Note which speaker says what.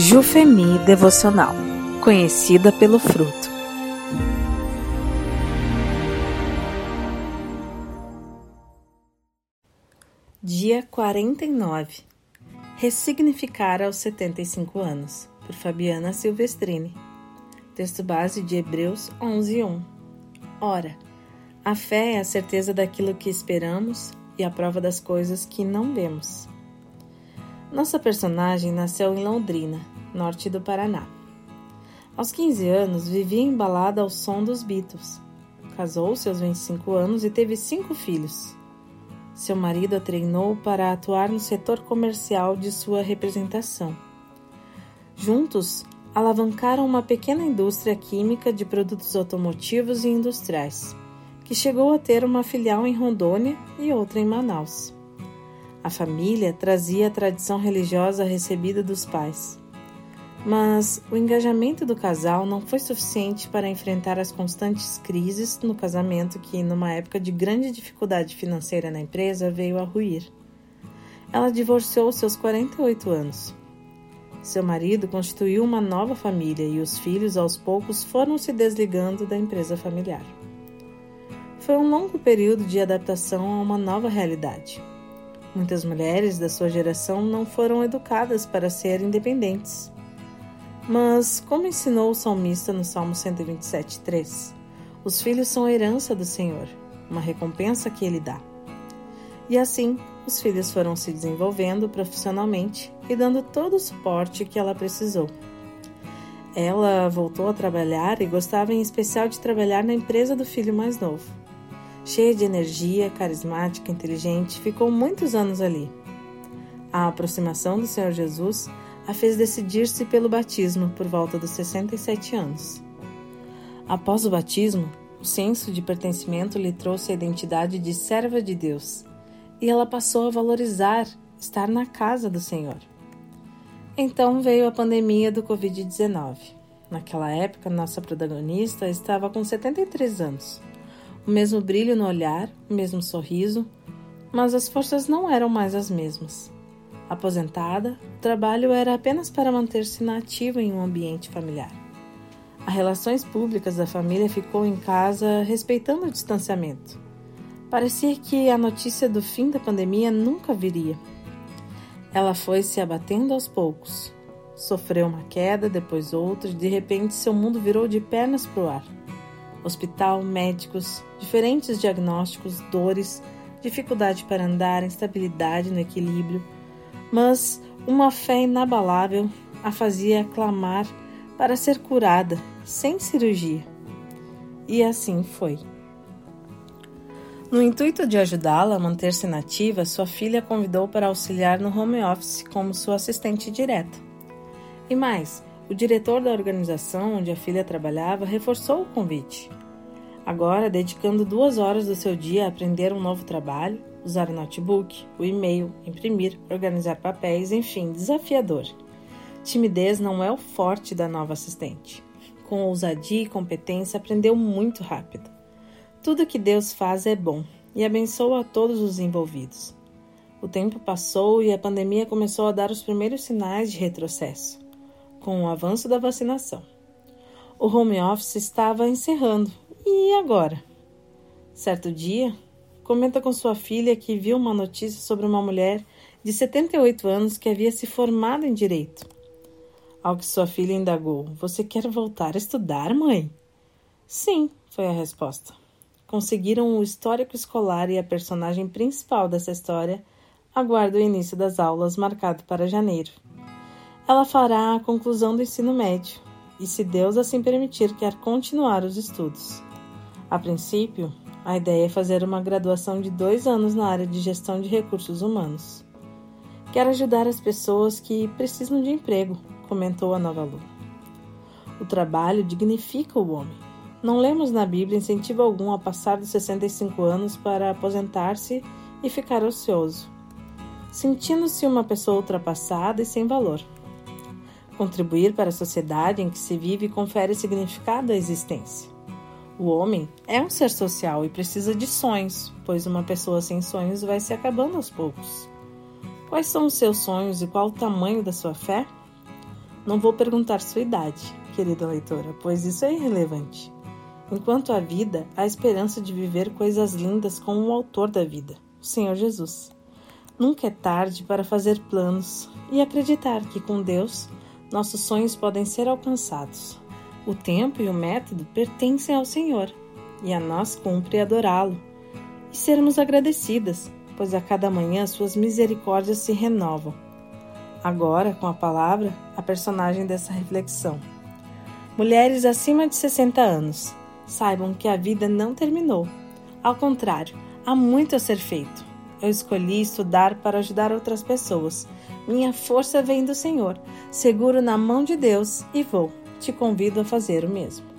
Speaker 1: Jufemi Devocional, conhecida pelo fruto. Dia 49. Ressignificar aos 75 anos, por Fabiana Silvestrini. Texto base de Hebreus 11:1. Ora, a fé é a certeza daquilo que esperamos e a prova das coisas que não vemos. Nossa personagem nasceu em Londrina, norte do Paraná. Aos 15 anos, vivia embalada ao som dos Beatles. Casou-se aos 25 anos e teve cinco filhos. Seu marido a treinou para atuar no setor comercial de sua representação. Juntos, alavancaram uma pequena indústria química de produtos automotivos e industriais, que chegou a ter uma filial em Rondônia e outra em Manaus. A família trazia a tradição religiosa recebida dos pais. Mas o engajamento do casal não foi suficiente para enfrentar as constantes crises no casamento que, numa época de grande dificuldade financeira na empresa, veio a ruir. Ela divorciou seus 48 anos. Seu marido constituiu uma nova família e os filhos, aos poucos, foram se desligando da empresa familiar. Foi um longo período de adaptação a uma nova realidade. Muitas mulheres da sua geração não foram educadas para ser independentes. Mas, como ensinou o salmista no Salmo 127,3, os filhos são a herança do Senhor, uma recompensa que ele dá. E assim, os filhos foram se desenvolvendo profissionalmente e dando todo o suporte que ela precisou. Ela voltou a trabalhar e gostava em especial de trabalhar na empresa do filho mais novo. Cheia de energia, carismática, inteligente, ficou muitos anos ali. A aproximação do Senhor Jesus a fez decidir-se pelo batismo por volta dos 67 anos. Após o batismo, o senso de pertencimento lhe trouxe a identidade de serva de Deus e ela passou a valorizar estar na casa do Senhor. Então veio a pandemia do Covid-19. Naquela época, nossa protagonista estava com 73 anos o mesmo brilho no olhar, o mesmo sorriso, mas as forças não eram mais as mesmas. Aposentada, o trabalho era apenas para manter-se nativa em um ambiente familiar. As relações públicas da família ficou em casa respeitando o distanciamento. Parecia que a notícia do fim da pandemia nunca viria. Ela foi se abatendo aos poucos. Sofreu uma queda, depois outra, e de repente seu mundo virou de pernas para o ar hospital, médicos, diferentes diagnósticos, dores, dificuldade para andar, instabilidade no equilíbrio, mas uma fé inabalável a fazia clamar para ser curada, sem cirurgia. E assim foi. No intuito de ajudá-la a manter-se nativa, sua filha convidou para auxiliar no home office como sua assistente direta. E mais, o diretor da organização onde a filha trabalhava reforçou o convite. Agora, dedicando duas horas do seu dia a aprender um novo trabalho, usar o notebook, o e-mail, imprimir, organizar papéis, enfim, desafiador. Timidez não é o forte da nova assistente. Com ousadia e competência, aprendeu muito rápido. Tudo que Deus faz é bom e abençoa a todos os envolvidos. O tempo passou e a pandemia começou a dar os primeiros sinais de retrocesso com o avanço da vacinação. O home office estava encerrando. E agora? Certo dia, comenta com sua filha que viu uma notícia sobre uma mulher de 78 anos que havia se formado em direito. Ao que sua filha indagou: Você quer voltar a estudar, mãe? Sim, foi a resposta. Conseguiram o histórico escolar e a personagem principal dessa história aguarda o início das aulas marcado para janeiro ela fará a conclusão do ensino médio e, se Deus assim permitir, quer continuar os estudos. A princípio, a ideia é fazer uma graduação de dois anos na área de gestão de recursos humanos. Quer ajudar as pessoas que precisam de emprego, comentou a nova aluna. O trabalho dignifica o homem. Não lemos na Bíblia incentivo algum a passar dos 65 anos para aposentar-se e ficar ocioso, sentindo-se uma pessoa ultrapassada e sem valor. Contribuir para a sociedade em que se vive confere significado à existência. O homem é um ser social e precisa de sonhos, pois uma pessoa sem sonhos vai se acabando aos poucos. Quais são os seus sonhos e qual o tamanho da sua fé? Não vou perguntar sua idade, querida leitora, pois isso é irrelevante. Enquanto há vida, há esperança de viver coisas lindas com o autor da vida, o Senhor Jesus. Nunca é tarde para fazer planos e acreditar que com Deus nossos sonhos podem ser alcançados. O tempo e o método pertencem ao Senhor e a nós cumpre adorá-lo e sermos agradecidas, pois a cada manhã suas misericórdias se renovam. Agora, com a palavra, a personagem dessa reflexão. Mulheres acima de 60 anos, saibam que a vida não terminou. Ao contrário, há muito a ser feito. Eu escolhi estudar para ajudar outras pessoas. Minha força vem do Senhor. Seguro na mão de Deus e vou. Te convido a fazer o mesmo.